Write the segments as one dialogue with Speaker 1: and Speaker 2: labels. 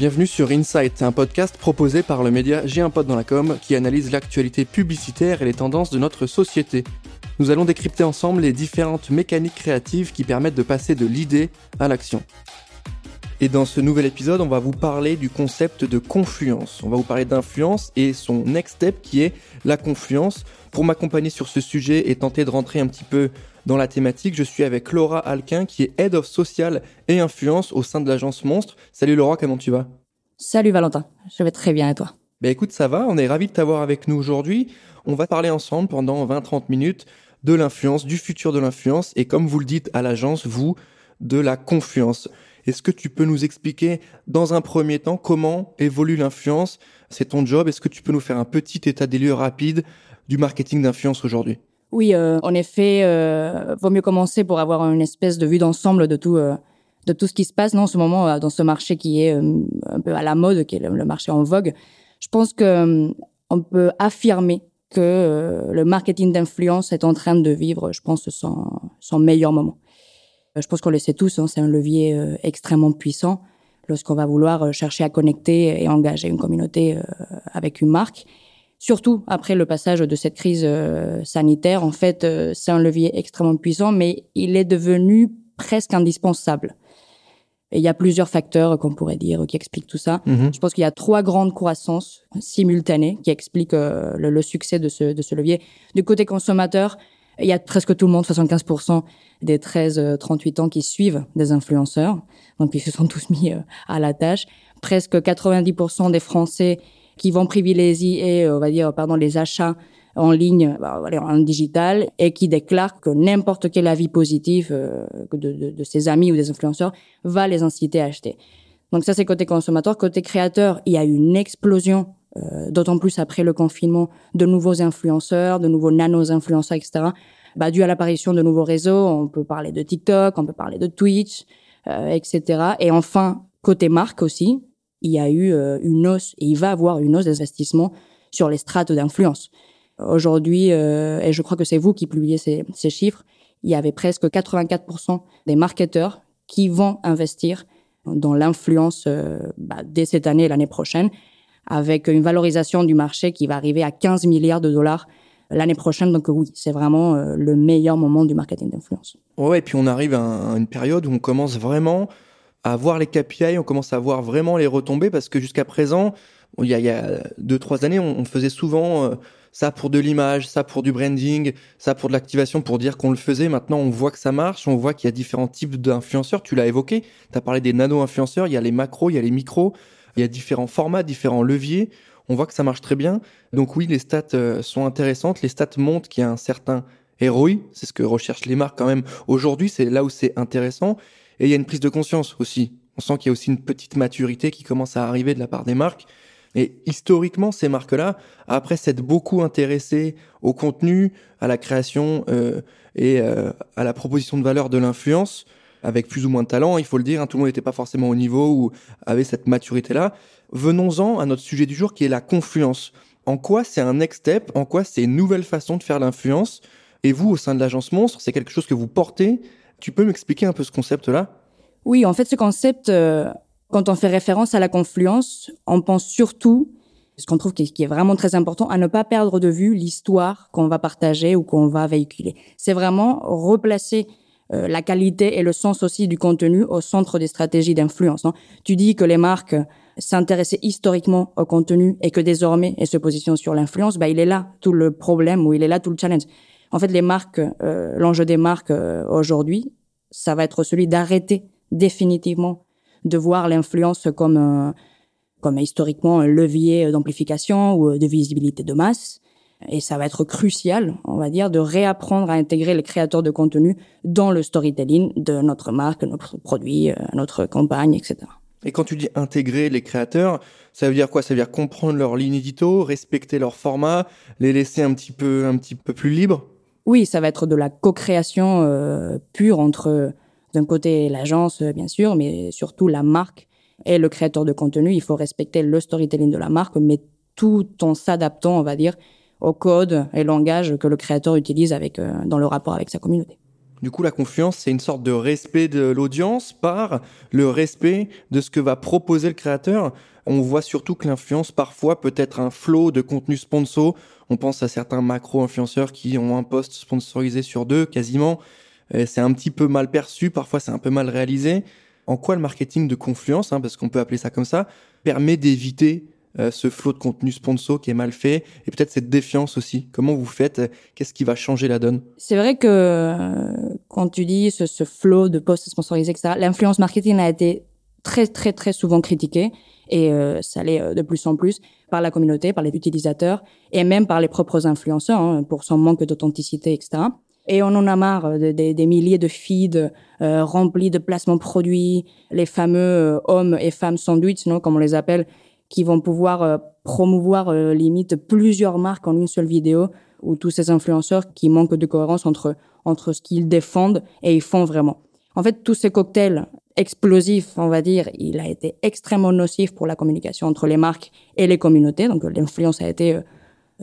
Speaker 1: Bienvenue sur Insight, un podcast proposé par le média J'ai un com qui analyse l'actualité publicitaire et les tendances de notre société. Nous allons décrypter ensemble les différentes mécaniques créatives qui permettent de passer de l'idée à l'action. Et dans ce nouvel épisode, on va vous parler du concept de confluence. On va vous parler d'influence et son next step qui est la confluence. Pour m'accompagner sur ce sujet et tenter de rentrer un petit peu dans la thématique, je suis avec Laura Alquin qui est Head of Social et Influence au sein de l'agence Monstre. Salut Laura, comment tu vas?
Speaker 2: Salut Valentin, je vais très bien et toi?
Speaker 1: Ben écoute, ça va, on est ravis de t'avoir avec nous aujourd'hui. On va parler ensemble pendant 20-30 minutes de l'influence, du futur de l'influence et comme vous le dites à l'agence, vous, de la confluence. Est-ce que tu peux nous expliquer dans un premier temps comment évolue l'influence? C'est ton job. Est-ce que tu peux nous faire un petit état des lieux rapide du marketing d'influence aujourd'hui?
Speaker 2: Oui, euh, en effet, euh, vaut mieux commencer pour avoir une espèce de vue d'ensemble de tout, euh, de tout ce qui se passe non, en ce moment dans ce marché qui est un peu à la mode, qui est le, marché en vogue. Je pense que on peut affirmer que le marketing d'influence est en train de vivre, je pense, son, son meilleur moment. Je pense qu'on le sait tous, hein, c'est un levier extrêmement puissant lorsqu'on va vouloir chercher à connecter et engager une communauté avec une marque surtout après le passage de cette crise euh, sanitaire. En fait, euh, c'est un levier extrêmement puissant, mais il est devenu presque indispensable. Et il y a plusieurs facteurs qu'on pourrait dire qui expliquent tout ça.
Speaker 1: Mhm.
Speaker 2: Je pense qu'il y a trois grandes croissances simultanées qui expliquent euh, le, le, succès de ce, de ce levier. Du côté consommateur, il y a presque tout le monde, 75% des 13-38 ans qui suivent des influenceurs. Donc, ils se sont tous mis à la tâche. Presque 90% des Français qui vont privilégier, on va dire, pardon, les achats en ligne, bah, en digital, et qui déclarent que n'importe quel avis positif euh, de, de, de, ses amis ou des influenceurs va les inciter à acheter. Donc ça, c'est côté consommateur. Côté créateur, il y a une explosion, euh, d'autant plus après le confinement, de nouveaux influenceurs, de nouveaux nano-influenceurs, etc. Bah, dû à l'apparition de nouveaux réseaux, on peut parler de TikTok, on peut parler de Twitch, euh, etc. Et enfin, côté marque aussi, il y a eu euh, une hausse et il va avoir une hausse des investissements sur les strates d'influence. Aujourd'hui, euh, et je crois que c'est vous qui publiez ces, chiffres, il y avait presque 84% des marketeurs qui vont investir dans l'influence euh, bah, dès cette année et l'année prochaine, avec une valorisation du marché qui va arriver à 15 milliards de dollars l'année prochaine. Donc oui, c'est vraiment le meilleur moment du marketing d'influence.
Speaker 1: Ouais, et puis on arrive à une période où on commence vraiment à voir les KPI, on commence à voir vraiment les retombées parce que jusqu'à présent, il y, a, il y a deux trois années, on, faisait souvent euh, ça pour de l'image, ça pour du branding, ça pour de l'activation, pour dire qu'on le faisait. Maintenant, on voit que ça marche, on voit qu'il y a différents types d'influenceurs. Tu l'as évoqué, tu as parlé des nano-influenceurs, il y a les macros, il y a les micros, il y a différents formats, différents leviers. On voit que ça marche très bien. Donc oui, les stats euh, sont intéressantes. Les stats montrent qu'il y a un certain ROI, c'est ce que recherchent les marques quand même. Aujourd'hui, c'est là où c'est intéressant. Et il y a une prise de conscience aussi. On sent qu'il y a aussi une petite maturité qui commence à arriver de la part des marques. Et historiquement, ces marques-là, après s'être beaucoup intéressées au contenu, à la création euh, et euh, à la proposition de valeur de l'influence, avec plus ou moins de talent, il faut le dire, hein, tout le monde n'était pas forcément au niveau ou avait cette maturité-là. Venons-en à notre sujet du jour qui est la confluence. En quoi c'est un next step? En quoi c'est une nouvelle façon de faire l'influence? Et vous, au sein de l'agence Monstre, c'est quelque chose que vous portez tu peux m'expliquer un peu ce concept-là?
Speaker 2: Oui, en fait, ce concept, euh, quand on fait référence à la confluence, on pense surtout, ce qu'on trouve qui est vraiment très important, à ne pas perdre de vue l'histoire qu'on va partager ou qu'on va véhiculer. C'est vraiment replacer euh, la qualité et le sens aussi du contenu au centre des stratégies d'influence. Tu dis que les marques s'intéressaient historiquement au contenu et que désormais elles se positionnent sur l'influence, bah, il est là tout le problème ou il est là tout le challenge. En fait, les marques, euh, l'enjeu des marques euh, aujourd'hui, ça va être celui d'arrêter définitivement de voir l'influence comme, euh, comme historiquement un levier d'amplification ou de visibilité de masse. Et ça va être crucial, on va dire, de réapprendre à intégrer les créateurs de contenu dans le storytelling de notre marque, notre produit, notre campagne, etc.
Speaker 1: Et quand tu dis intégrer les créateurs, ça veut dire quoi? Ça veut dire comprendre leur ligne édito, respecter leur format, les laisser un petit peu, un petit peu plus libres?
Speaker 2: Oui, ça va être de la co-création euh, pure entre, d'un côté, l'agence, bien sûr, mais surtout la marque et le créateur de contenu. Il faut respecter le storytelling de la marque, mais tout en s'adaptant, on va dire, au code et langage que le créateur utilise avec, euh, dans le rapport avec sa communauté.
Speaker 1: Du coup, la confiance, c'est une sorte de respect de l'audience par le respect de ce que va proposer le créateur. On voit surtout que l'influence, parfois, peut être un flot de contenu sponsor. On pense à certains macro-influenceurs qui ont un post sponsorisé sur deux, quasiment. C'est un petit peu mal perçu, parfois c'est un peu mal réalisé. En quoi le marketing de confluence, hein, parce qu'on peut appeler ça comme ça, permet d'éviter euh, ce flot de contenu sponsor qui est mal fait et peut-être cette défiance aussi? Comment vous faites? Qu'est-ce qui va changer la donne?
Speaker 2: C'est vrai que euh, quand tu dis ce, ce flot de posts sponsorisés, l'influence marketing a été très très très souvent critiquée et euh, ça l'est de plus en plus par la communauté, par les utilisateurs et même par les propres influenceurs hein, pour son manque d'authenticité, etc. Et on en a marre des milliers de feeds remplis de placements produits, les fameux hommes et femmes sandwich, non, comme on les appelle, qui vont pouvoir euh, promouvoir euh, limite plusieurs marques en une seule vidéo ou tous ces influenceurs qui manquent de cohérence entre entre ce qu'ils défendent et ils font vraiment. En fait, tous ces cocktails explosifs, on va dire, il a été extrêmement nocif pour la communication entre les marques et les communautés. Donc l'influence a été euh,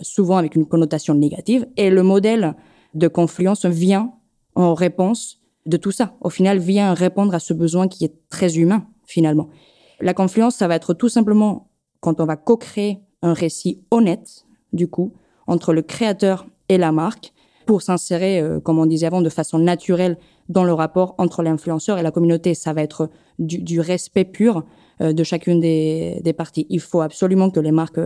Speaker 2: souvent avec une connotation négative et le modèle de confluence vient en réponse de tout ça. Au final, vient répondre à ce besoin qui est très humain finalement. La confluence, ça va être tout simplement quand on va co-créer un récit honnête, du coup, entre le créateur et la marque, pour s'insérer, euh, comme on disait avant, de façon naturelle dans le rapport entre l'influenceur et la communauté. Ça va être du, respect pur euh, de chacune des, parties. Il faut absolument que les marques,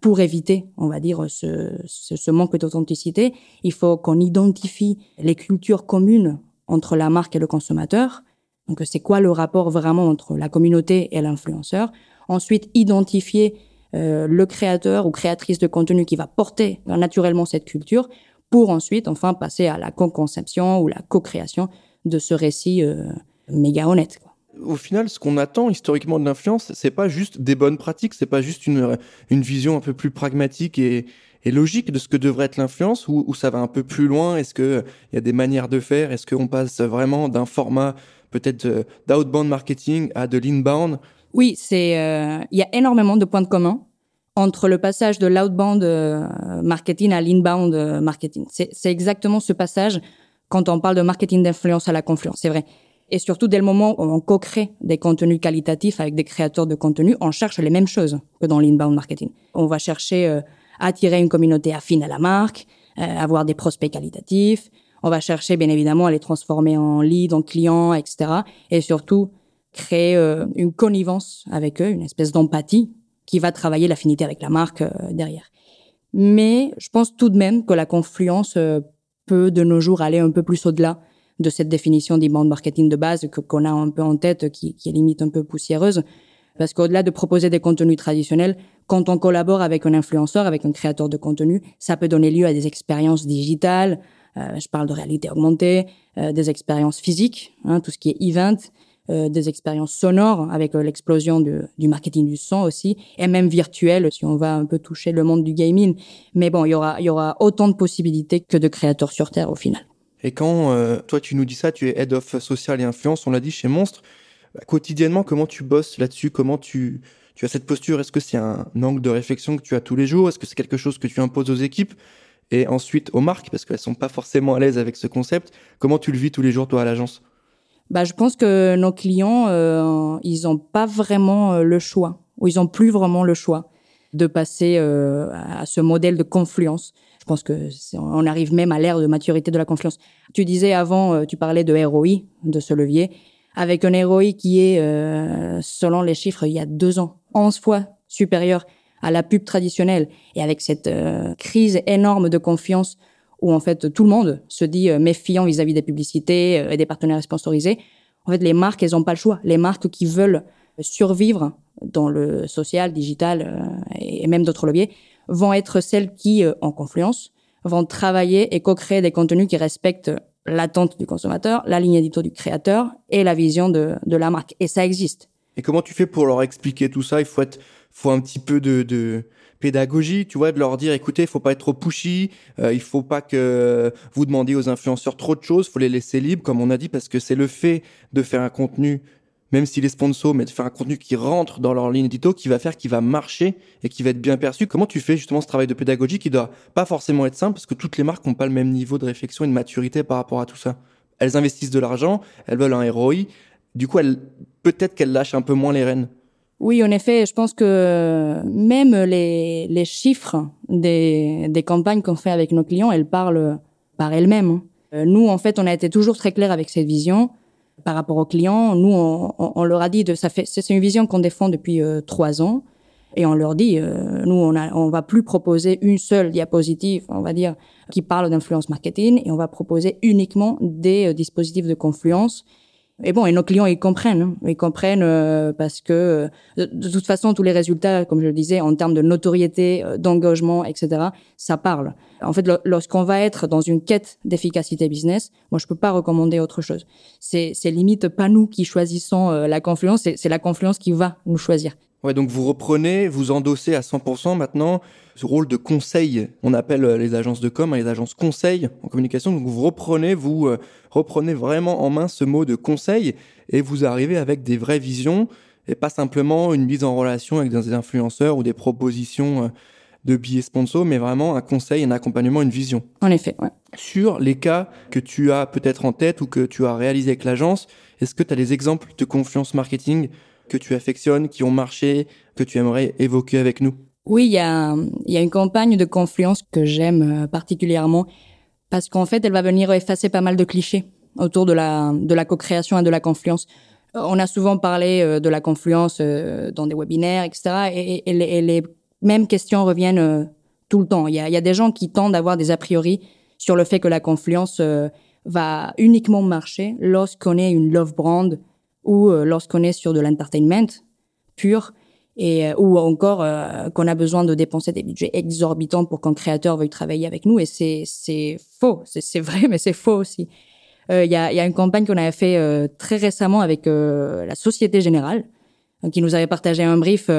Speaker 2: pour éviter, on va dire, ce, ce manque d'authenticité, il faut qu'on identifie les cultures communes entre la marque et le consommateur. Donc, c'est quoi le rapport vraiment entre la communauté et l'influenceur? Ensuite, identifier euh, le créateur ou créatrice de contenu qui va porter naturellement cette culture pour ensuite, enfin, passer à la co-conception ou la co-création de ce récit euh, méga honnête. Quoi.
Speaker 1: Au final, ce qu'on attend historiquement de l'influence, c'est pas juste des bonnes pratiques, c'est pas juste une, une vision un peu plus pragmatique et, et logique de ce que devrait être l'influence ou, ou ça va un peu plus loin? Est-ce qu'il y a des manières de faire? Est-ce qu'on passe vraiment d'un format peut-être euh, d'outbound marketing à de l'inbound?
Speaker 2: Oui, c'est euh, il y a énormément de points de commun entre le passage de l'outbound euh, marketing à l'inbound euh, marketing. C'est exactement ce passage quand on parle de marketing d'influence à la confluence, c'est vrai. Et surtout, dès le moment où on co-crée des contenus qualitatifs avec des créateurs de contenu, on cherche les mêmes choses que dans l'inbound marketing. On va chercher à attirer une communauté affine à la marque, avoir des prospects qualitatifs. On va chercher, bien évidemment, à les transformer en leads, en clients, etc. Et surtout, créer euh, une connivence avec eux, une espèce d'empathie qui va travailler l'affinité avec la marque euh, derrière. Mais je pense tout de même que la confluence euh, peut de nos jours aller un peu plus au-delà de cette définition d'inbound marketing de base que qu'on a un peu en tête, qui, est limite un peu poussiéreuse. Parce qu'au-delà de proposer des contenus traditionnels, quand on collabore avec un influenceur, avec un créateur de contenu, ça peut donner lieu à des expériences digitales. je parle de réalité augmentée, des expériences physiques, hein, tout ce qui est event, euh, des expériences sonores avec euh, l'explosion du marketing du son aussi, et même virtuel si on va un peu toucher le monde du gaming. Mais bon, il y aura, y aura autant de possibilités que de créateurs sur Terre au final.
Speaker 1: Et quand euh, toi tu nous dis ça, tu es head of social et influence, on l'a dit chez Monstre, bah, quotidiennement comment tu bosses là-dessus, comment tu tu as cette posture? Est-ce que c'est un angle de réflexion que tu as tous les jours? Est-ce que c'est quelque chose que tu imposes aux équipes? Et ensuite aux marques parce qu'elles sont pas forcément à l'aise avec ce concept Comment tu le vis tous les jours toi à l'agence?
Speaker 2: Bah, je pense que nos clients, euh, ils n'ont pas vraiment euh, le choix, ou ils n'ont plus vraiment le choix de passer euh, à ce modèle de confluence. Je pense que on arrive même à l'ère de maturité de la confluence. Tu disais avant, tu parlais de ROI, de ce levier, avec un ROI qui est, selon les chiffres, il y a deux ans, 11 fois supérieur à la pub traditionnelle, et avec cette crise énorme de confiance où en fait tout le monde se dit euh, méfiant vis-à-vis des publicités euh, et des partenaires sponsorisés. En fait, les marques, elles n'ont pas le choix. Les marques qui veulent survivre dans le social, digital euh, et même d'autres leviers vont être celles qui, en confluence, vont travailler et co-créer des contenus qui respectent l'attente du consommateur, la ligne édito du créateur et la vision de, la marque. Et ça existe.
Speaker 1: Et comment tu fais pour leur expliquer tout ça? Il faut un petit peu de pédagogie, tu vois, de leur dire, écoutez, il faut pas être trop pushy, euh, il faut pas que vous demandiez aux influenceurs trop de choses, faut les laisser libres, comme on a dit, parce que c'est le fait de faire un contenu, même s'il est sponsor, mais de faire un contenu qui rentre dans leur ligne édito, qui va faire, qui va marcher et qui va être bien perçu. Comment tu fais justement ce travail de pédagogie qui doit pas forcément être simple, parce que toutes les marques n'ont pas le même niveau de réflexion et de maturité par rapport à tout ça elles investissent de l'argent, elles veulent un ROI. Du coup, peut-être qu'elles lâchent un peu moins les rênes.
Speaker 2: Oui, en effet, je pense que même les, chiffres des, campagnes qu'on fait avec nos clients, elles parlent par elles-mêmes. Euh, nous, en fait, on a été toujours très clair avec cette vision par rapport aux clients. Nous, on, leur a dit, de, ça fait, c'est une vision qu'on défend depuis euh, trois ans. Et on leur dit, euh, nous, on va plus proposer une seule diapositive, on va dire, qui parle d'influence marketing, et on va proposer uniquement des dispositifs de confluence et bon, et nos clients, ils comprennent. Hein. Ils comprennent euh, parce que, euh, de, toute façon, tous les résultats, comme je le disais, en termes de notoriété, euh, d'engagement, etc., ça parle. En fait, lorsqu'on va être dans une quête d'efficacité business, moi, je peux pas recommander autre chose. C'est, limite pas nous qui choisissons la confluence, c'est la confluence qui va nous choisir.
Speaker 1: Ouais, donc vous reprenez, vous endossez à 100% maintenant ce rôle de conseil. On appelle euh, les agences de com, hein, les agences conseil en communication. Donc vous reprenez, vous euh, reprenez vraiment en main ce mot de conseil et vous arrivez avec des vraies visions et pas simplement une mise en relation avec des influenceurs ou des propositions euh, de billets sponsors, mais vraiment un conseil, un accompagnement, une vision.
Speaker 2: En effet, ouais.
Speaker 1: Sur les cas que tu as peut-être en tête ou que tu as réalisé avec l'agence, est-ce que tu as des exemples de confiance marketing que tu affectionnes, qui ont marché, que tu aimerais évoquer avec nous?
Speaker 2: Oui, il y a, une campagne de confluence que j'aime euh, particulièrement parce qu'en fait, elle va venir effacer pas mal de clichés autour de la, de la co-création et de la confluence. Euh, on a souvent parlé euh, de la confluence dans des webinaires, etc. Et, et, les, mêmes questions reviennent tout le temps. Il y a, y a des gens qui tendent à avoir des a priori sur le fait que la confluence va uniquement marcher lorsqu'on est une love brand ou lorsqu'on est sur de l'entertainment pur et euh, ou encore euh, qu'on a besoin de dépenser des budgets exorbitants pour qu'un créateur veuille travailler avec nous. Et c'est faux. C'est vrai mais c'est faux aussi. Euh, il y, a, y a une campagne qu'on avait fait très récemment avec la Société Générale qui nous avait partagé un brief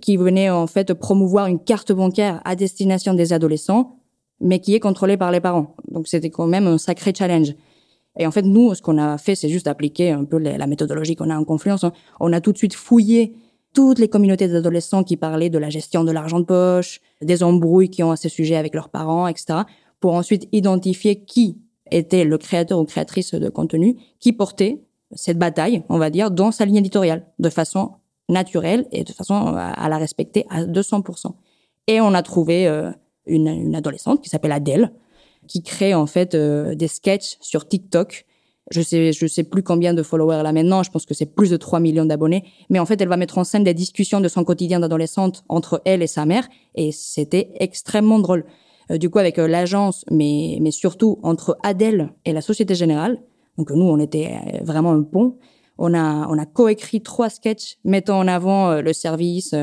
Speaker 2: qui venait en fait promouvoir une carte bancaire à destination des adolescents mais qui est contrôlée par les parents. Donc c'était quand même un sacré challenge et en fait, nous, ce qu'on a fait, c'est juste appliquer un peu la méthodologie qu'on a en Confluence. Hein. On a tout de suite fouillé toutes les communautés d'adolescents qui parlaient de la gestion de l'argent de poche, des embrouilles qui ont à ce sujet avec leurs parents, etc., pour ensuite identifier qui était le créateur ou créatrice de contenu, qui portait cette bataille, on va dire, dans sa ligne éditoriale, de façon naturelle et de façon à la respecter à 200%. Et on a trouvé euh, une, adolescente qui s'appelle Adèle, qui crée en fait euh, des sketchs sur TikTok je sais, je sais plus combien de followers elle a maintenant. Je pense que c'est plus de 3 millions d'abonnés. Mais en fait, elle va mettre en scène des discussions de son quotidien d'adolescente entre elle et sa mère. Et c'était extrêmement drôle. Euh, du coup, avec euh, l'agence, mais, mais surtout entre Adèle et la Société Générale. Donc, nous, on était vraiment un pont. On a, on a coécrit trois sketchs mettant en avant le service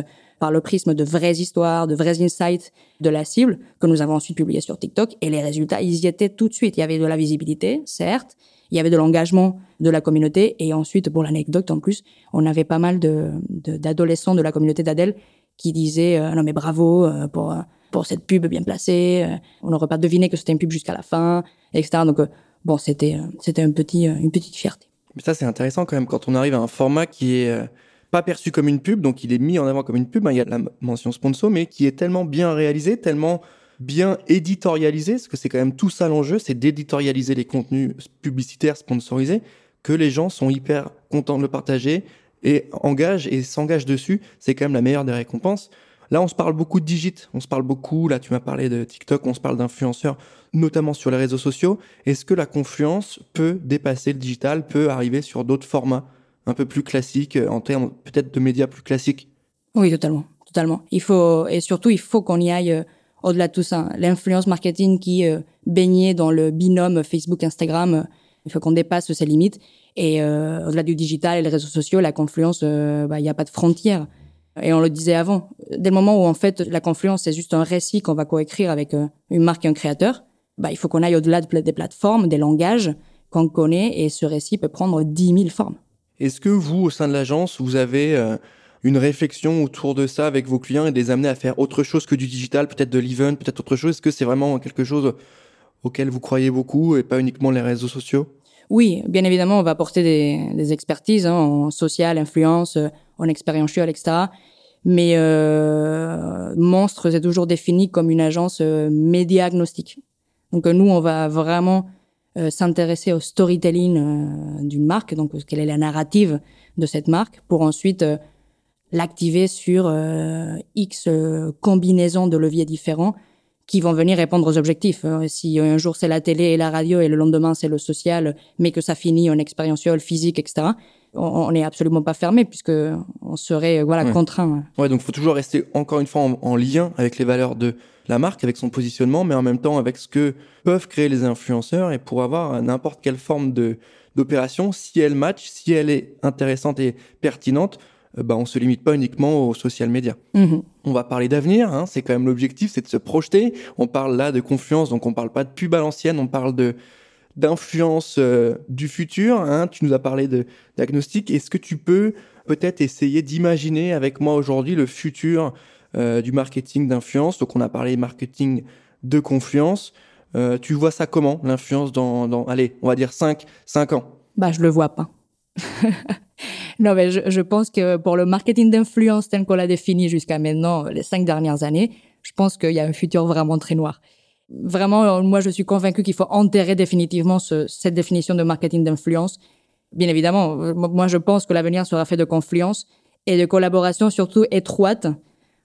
Speaker 2: par le prisme de vraies histoires, de vrais insights de la cible que nous avons ensuite publié sur TikTok. Et les résultats, ils y étaient tout de suite. Il y avait de la visibilité, certes il y avait de l'engagement de la communauté. Et ensuite, pour l'anecdote en plus, on avait pas mal d'adolescents de, la communauté d'Adèle qui disaient euh, non mais bravo euh, pour euh, pour cette pub bien placée. on n'aurait pas deviné que c'était une pub jusqu'à la fin, etc. Donc bon, c'était une petite fierté.
Speaker 1: Mais ça c'est intéressant quand même quand on arrive à un format qui est pas perçu comme une pub, donc il est mis en avant comme une pub. Hein, il y a la mention sponsor, mais qui est tellement bien réalisé, tellement bien éditorialisé, parce que c'est quand même tout ça l'enjeu, c'est d'éditorialiser les contenus publicitaires sponsorisés, que les gens sont hyper contents de le partager et engagent et s'engagent dessus. C'est quand même la meilleure des récompenses. Là, on se parle beaucoup de digit, on se parle beaucoup, là tu m'as parlé de TikTok, on se parle d'influenceurs, notamment sur les réseaux sociaux. Est-ce que la confluence peut dépasser le digital, peut arriver sur d'autres formats? Un peu plus classiques, en termes peut-être de médias plus classiques
Speaker 2: Oui, totalement, totalement. Il faut, et surtout, il faut qu'on y aille au-delà de tout ça, l'influence marketing qui euh, baignait dans le binôme Facebook-Instagram, euh, il faut qu'on dépasse ses limites. Et euh, au-delà du digital et les réseaux sociaux, la confluence, bah, il n'y a pas de frontières. Et on le disait avant, dès le moment où en fait la confluence c'est juste un récit qu'on va coécrire avec une marque et un créateur, bah, il faut qu'on aille au-delà des plateformes, des langages qu'on connaît et ce récit peut prendre 10 000 formes.
Speaker 1: Est-ce que vous, au sein de l'agence, vous avez une réflexion autour de ça avec vos clients et les amener à faire autre chose que du digital, peut-être de l'event, peut-être autre chose? Est-ce que c'est vraiment quelque chose auquel vous croyez beaucoup et pas uniquement les réseaux sociaux?
Speaker 2: Oui, bien évidemment, on va apporter des, expertises hein, en social, influence, en expérientiel, etc. Mais euh, Monstre, c'est toujours défini comme une agence euh, média agnostique. Donc nous, on va vraiment euh, s'intéresser au storytelling euh, d'une marque, donc quelle est la narrative de cette marque, pour ensuite euh, l'activer sur X combinaisons de leviers différents qui vont venir répondre aux objectifs. Si un jour c'est la télé et la radio et le lendemain c'est le social, mais que ça finit en expérientiel, physique, etc., on n'est absolument pas fermé puisque on serait voilà contraint.
Speaker 1: Ouais, donc faut toujours rester encore une fois en, lien avec les valeurs de la marque, avec son positionnement, mais en même temps avec ce que peuvent créer les influenceurs et pour avoir n'importe quelle forme de d'opération, si elle match, si elle est intéressante et pertinente, euh, bah, on se limite pas uniquement aux social media. Mm-hmm. On va parler d'avenir, hein, c'est quand même l'objectif, c'est de se projeter. On parle là de confiance, donc on parle pas de pub à l'ancienne, on parle de d'influence euh, du futur. Hein. Tu nous as parlé de diagnostic. Est-ce que tu peux peut-être essayer d'imaginer avec moi aujourd'hui le futur du marketing d'influence Donc on a parlé marketing de confiance. Euh, tu vois ça comment, l'influence dans, dans, allez, on va dire 5, 5 ans?
Speaker 2: Bah, je le vois pas. non, mais je, je, pense que pour le marketing d'influence tel qu'on l'a défini jusqu'à maintenant, les cinq dernières années, je pense qu'il y a un futur vraiment très noir vraiment, moi, je suis convaincu qu'il faut enterrer définitivement ce, cette définition de marketing d'influence. Bien évidemment, moi, je pense que l'avenir sera fait de confluence et de collaboration surtout étroite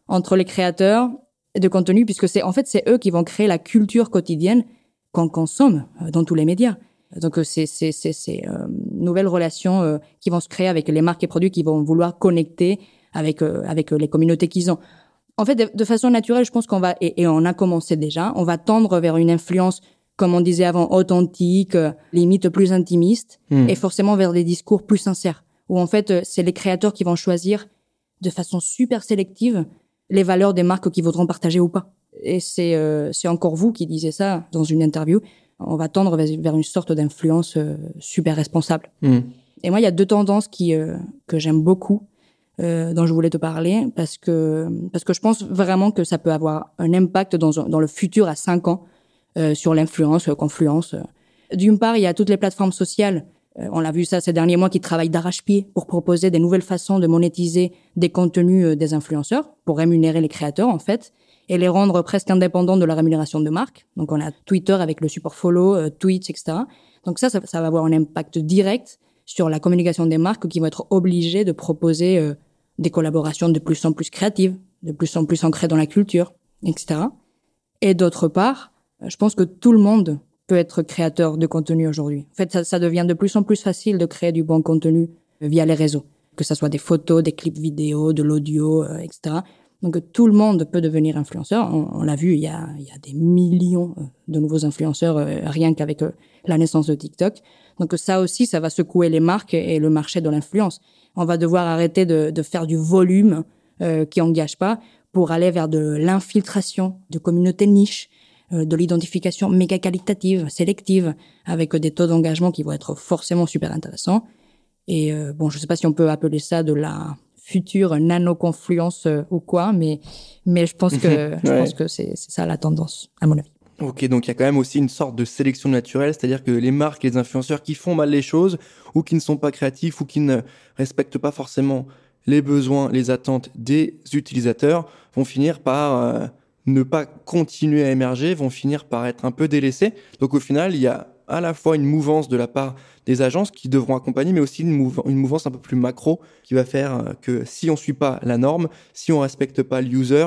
Speaker 2: entre les créateurs de contenu, puisque c'est en fait c'est eux qui vont créer la culture quotidienne qu'on consomme euh, dans tous les médias. Donc euh, c'est c'est c'est c'est euh, nouvelles relations euh, qui vont se créer avec les marques et produits qui vont vouloir connecter avec avec les communautés qu'ils ont en fait, de, façon naturelle, je pense qu'on va, et, on a commencé déjà, on va tendre vers une influence, comme on disait avant, authentique, euh, limite plus intimiste, hmm. et forcément vers des discours plus sincères, où en fait, euh, c'est les créateurs qui vont choisir de façon super sélective les valeurs des marques qu'ils voudront partager ou pas. Et c'est euh, c'est encore vous qui disiez ça dans une interview. On va tendre vers une sorte d'influence super responsable. Hmm. Et moi, il y a deux tendances qui que j'aime beaucoup. Euh, dont je voulais te parler parce que parce que je pense vraiment que ça peut avoir un impact dans dans le futur à cinq ans euh, sur l'influence, confluence. D'une part, il y a toutes les plateformes sociales. Euh, on l'a vu ça ces derniers mois qui travaillent d'arrache-pied pour proposer des nouvelles façons de monétiser des contenus euh, des influenceurs pour rémunérer les créateurs en fait et les rendre presque indépendants de la rémunération de marque. Donc on a Twitter avec le support follow, Twitch, etc. Donc ça, ça, va avoir un impact direct sur la communication des marques qui vont être obligées de proposer des collaborations de plus en plus créatives, de plus en plus ancrées dans la culture, etc. Et d'autre part, euh, je pense que tout le monde peut être créateur de contenu aujourd'hui. En fait, ça, ça, devient de plus en plus facile de créer du bon contenu via les réseaux, que ce soit des photos, des clips vidéo, de l'audio, euh, etc. Donc tout le monde peut devenir influenceur. On, l'a vu, il y, a, il y, a, des millions euh, de nouveaux influenceurs rien qu'avec la naissance de TikTok. Donc ça aussi, ça va secouer les marques et le marché de l'influence on va devoir arrêter de, de faire du volume euh, qui engage pas pour aller vers de l'infiltration de communautés niches, euh, de l'identification méga qualitative, sélective, avec des taux d'engagement qui vont être forcément super intéressants. Et euh, bon, je sais pas si on peut appeler ça de la future nano-confluence euh, ou quoi, mais mais je pense que je pense que c'est ça la tendance à mon avis.
Speaker 1: Ok, donc il y a quand même aussi une sorte de sélection naturelle, c'est-à-dire que les marques et les influenceurs qui font mal les choses ou qui ne sont pas créatifs ou qui ne respectent pas forcément les besoins, les attentes des utilisateurs vont finir par euh, ne pas continuer à émerger, vont finir par être un peu délaissés. Donc au final, il y a à la fois une mouvance de la part des agences qui devront accompagner, mais aussi une, mouvance un peu plus macro qui va faire euh, que si on suit pas la norme, si on respecte pas le user,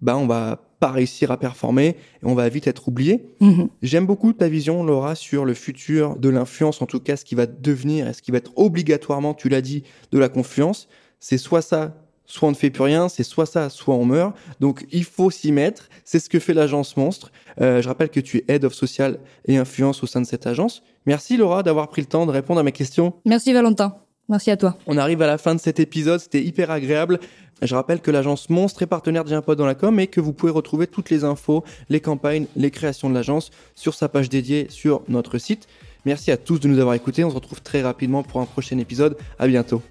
Speaker 1: bah on va pas réussir à performer et on va vite être oublié. Mhm. J'aime beaucoup ta vision, Laura, sur le futur de l'influence, en tout cas ce qui va devenir et ce qui va être obligatoirement, tu l'as dit, de la confiance. C'est soit ça, soit on ne fait plus rien, c'est soit ça, soit on meurt. Donc il faut s'y mettre. C'est ce que fait l'agence Monstre. Euh, je rappelle que tu es Head of Social et Influence au sein de cette agence. Merci Laura d'avoir pris le temps de répondre à mes questions.
Speaker 2: Merci Valentin. Merci à toi.
Speaker 1: On arrive à la fin de cet épisode, c'était hyper agréable. Je rappelle que l'agence Monstre est partenaire d'Impod dans la com et que vous pouvez retrouver toutes les infos, les campagnes, les créations de l'agence sur sa page dédiée sur notre site. Merci à tous de nous avoir écoutés. On se retrouve très rapidement pour un prochain épisode. À bientôt.